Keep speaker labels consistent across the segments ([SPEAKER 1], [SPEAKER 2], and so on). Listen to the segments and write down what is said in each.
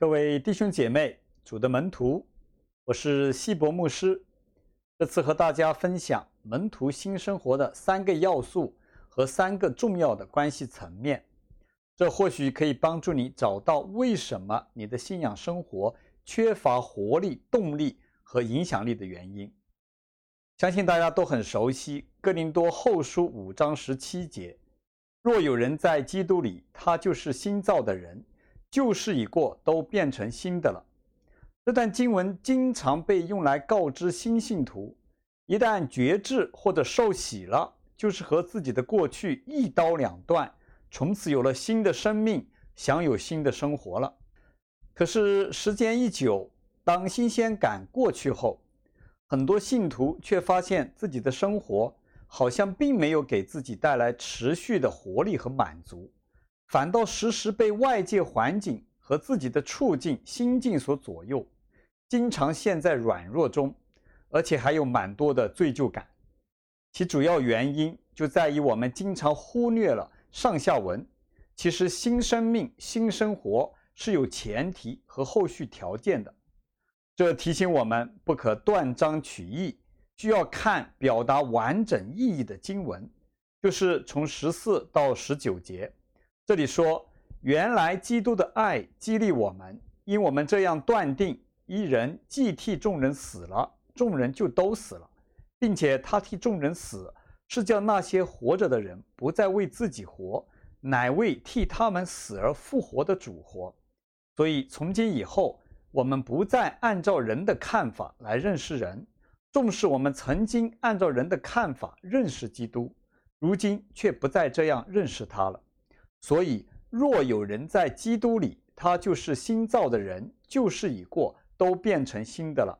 [SPEAKER 1] 各位弟兄姐妹、主的门徒，我是希伯牧师。这次和大家分享门徒新生活的三个要素和三个重要的关系层面，这或许可以帮助你找到为什么你的信仰生活缺乏活力、动力和影响力的原因。相信大家都很熟悉《哥林多后书》五章十七节：“若有人在基督里，他就是新造的人。”旧事已过，都变成新的了。这段经文经常被用来告知新信徒，一旦觉志或者受洗了，就是和自己的过去一刀两断，从此有了新的生命，享有新的生活了。可是时间一久，当新鲜感过去后，很多信徒却发现自己的生活好像并没有给自己带来持续的活力和满足。反倒时时被外界环境和自己的处境、心境所左右，经常陷在软弱中，而且还有蛮多的罪疚感。其主要原因就在于我们经常忽略了上下文。其实新生命、新生活是有前提和后续条件的。这提醒我们不可断章取义，需要看表达完整意义的经文，就是从十四到十九节。这里说，原来基督的爱激励我们，因我们这样断定：一人既替众人死了，众人就都死了，并且他替众人死，是叫那些活着的人不再为自己活，乃为替他们死而复活的主活。所以从今以后，我们不再按照人的看法来认识人，纵使我们曾经按照人的看法认识基督，如今却不再这样认识他了。所以，若有人在基督里，他就是新造的人，旧事已过，都变成新的了。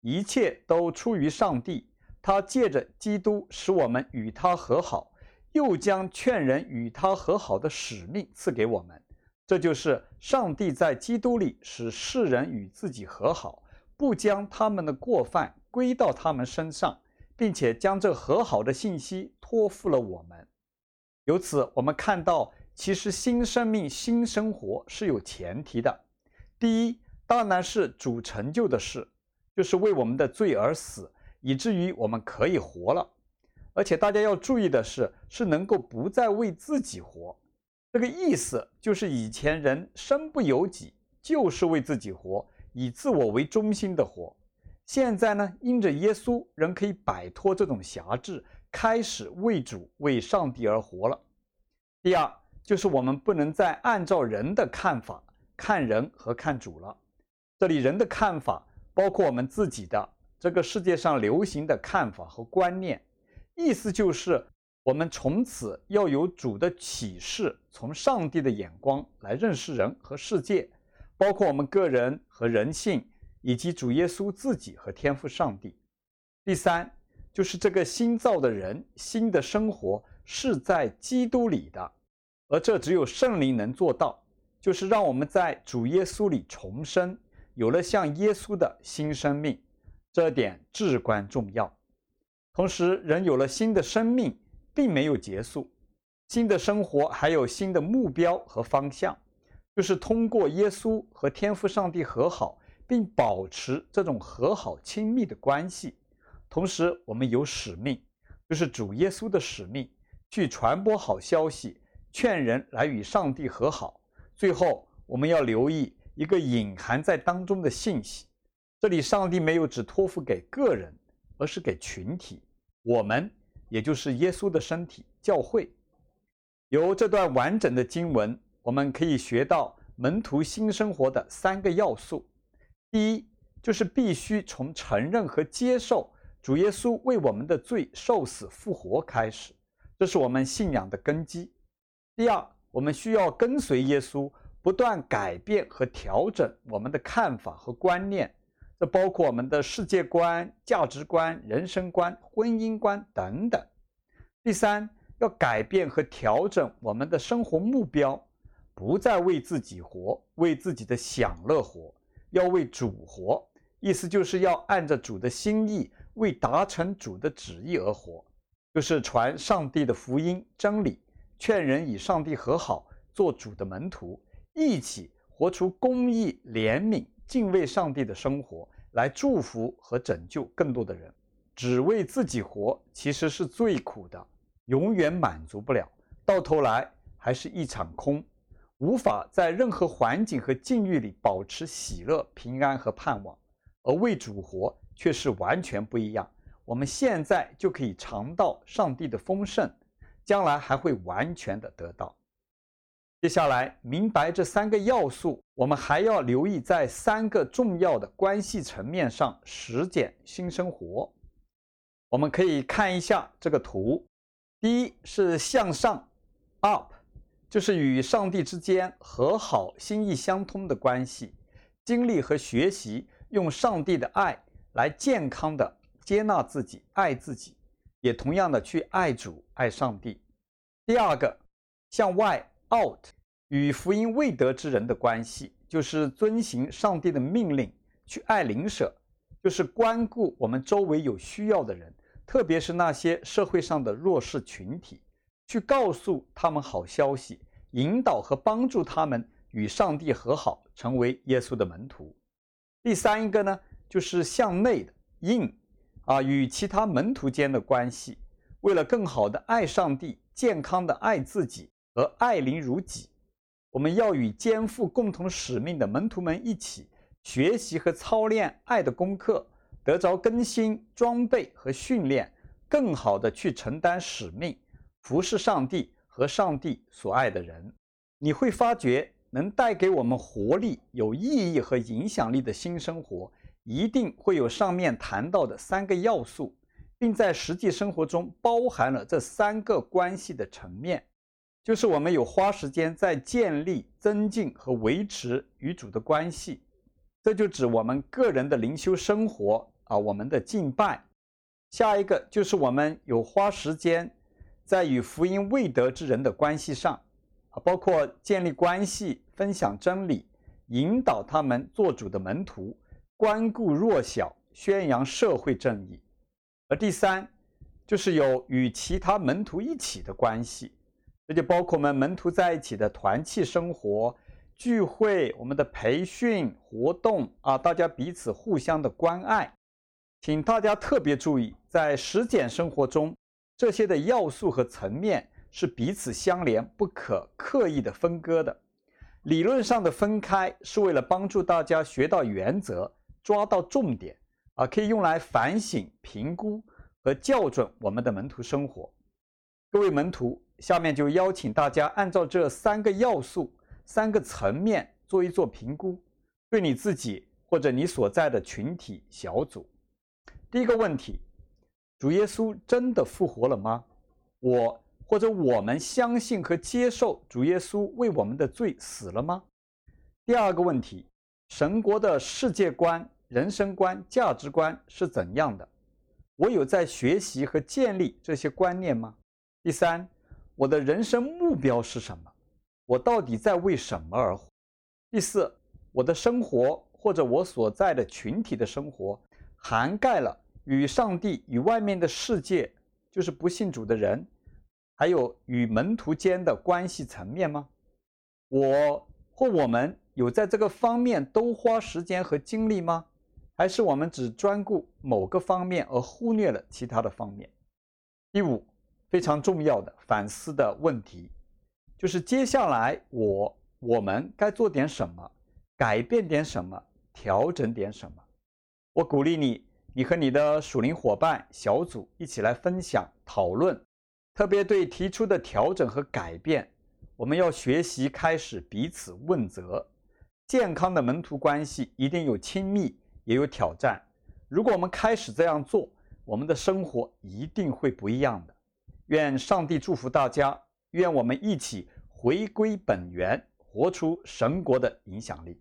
[SPEAKER 1] 一切都出于上帝，他借着基督使我们与他和好，又将劝人与他和好的使命赐给我们。这就是上帝在基督里使世人与自己和好，不将他们的过犯归到他们身上，并且将这和好的信息托付了我们。由此，我们看到。其实新生命、新生活是有前提的。第一，当然是主成就的事，就是为我们的罪而死，以至于我们可以活了。而且大家要注意的是，是能够不再为自己活。这个意思就是以前人身不由己，就是为自己活，以自我为中心的活。现在呢，因着耶稣，人可以摆脱这种辖制，开始为主、为上帝而活了。第二。就是我们不能再按照人的看法看人和看主了。这里人的看法包括我们自己的这个世界上流行的看法和观念，意思就是我们从此要有主的启示，从上帝的眼光来认识人和世界，包括我们个人和人性，以及主耶稣自己和天父上帝。第三，就是这个新造的人，新的生活是在基督里的。而这只有圣灵能做到，就是让我们在主耶稣里重生，有了像耶稣的新生命，这点至关重要。同时，人有了新的生命，并没有结束，新的生活还有新的目标和方向，就是通过耶稣和天父上帝和好，并保持这种和好亲密的关系。同时，我们有使命，就是主耶稣的使命，去传播好消息。劝人来与上帝和好。最后，我们要留意一个隐含在当中的信息：这里上帝没有只托付给个人，而是给群体。我们也就是耶稣的身体——教会。由这段完整的经文，我们可以学到门徒新生活的三个要素。第一，就是必须从承认和接受主耶稣为我们的罪受死复活开始，这是我们信仰的根基。第二，我们需要跟随耶稣，不断改变和调整我们的看法和观念，这包括我们的世界观、价值观、人生观、婚姻观等等。第三，要改变和调整我们的生活目标，不再为自己活，为自己的享乐活，要为主活。意思就是要按着主的心意，为达成主的旨意而活，就是传上帝的福音真理。劝人与上帝和好，做主的门徒，一起活出公义、怜悯、敬畏上帝的生活，来祝福和拯救更多的人。只为自己活，其实是最苦的，永远满足不了，到头来还是一场空，无法在任何环境和境遇里保持喜乐、平安和盼望。而为主活却是完全不一样。我们现在就可以尝到上帝的丰盛，将来还会完全的得到。接下来明白这三个要素，我们还要留意在三个重要的关系层面上实践新生活。我们可以看一下这个图，第一是向上，up，就是与上帝之间和好、心意相通的关系，经历和学习用上帝的爱来健康的接纳自己、爱自己，也同样的去爱主、爱上帝。第二个向外，out，与福音未得之人的关系，就是遵行上帝的命令，去爱邻舍，就是关顾我们周围有需要的人。特别是那些社会上的弱势群体，去告诉他们好消息，引导和帮助他们与上帝和好，成为耶稣的门徒。第三一个呢，就是向内的 in 啊，与其他门徒间的关系，为了更好的爱上帝，健康的爱自己和爱邻如己，我们要与肩负共同使命的门徒们一起学习和操练爱的功课。得着更新、装备和训练，更好地去承担使命，服侍上帝和上帝所爱的人。你会发觉，能带给我们活力、有意义和影响力的新生活，一定会有上面谈到的三个要素，并在实际生活中包含了这三个关系的层面，就是我们有花时间在建立、增进和维持与主的关系。这就指我们个人的灵修生活。啊，我们的敬拜，下一个就是我们有花时间在与福音未得之人的关系上，啊，包括建立关系、分享真理、引导他们做主的门徒、关顾弱小、宣扬社会正义。而第三，就是有与其他门徒一起的关系，这就包括我们门徒在一起的团契生活、聚会、我们的培训活动啊，大家彼此互相的关爱。请大家特别注意，在实践生活中，这些的要素和层面是彼此相连，不可刻意的分割的。理论上的分开是为了帮助大家学到原则，抓到重点，啊，可以用来反省、评估和校准我们的门徒生活。各位门徒，下面就邀请大家按照这三个要素、三个层面做一做评估，对你自己或者你所在的群体小组。第一个问题，主耶稣真的复活了吗？我或者我们相信和接受主耶稣为我们的罪死了吗？第二个问题，神国的世界观、人生观、价值观是怎样的？我有在学习和建立这些观念吗？第三，我的人生目标是什么？我到底在为什么而活？第四，我的生活或者我所在的群体的生活涵盖了。与上帝、与外面的世界，就是不信主的人，还有与门徒间的关系层面吗？我或我们有在这个方面都花时间和精力吗？还是我们只专顾某个方面而忽略了其他的方面？第五，非常重要的反思的问题，就是接下来我我们该做点什么，改变点什么，调整点什么？我鼓励你。你和你的属灵伙伴小组一起来分享讨论，特别对提出的调整和改变，我们要学习开始彼此问责。健康的门徒关系一定有亲密，也有挑战。如果我们开始这样做，我们的生活一定会不一样的。愿上帝祝福大家，愿我们一起回归本源，活出神国的影响力。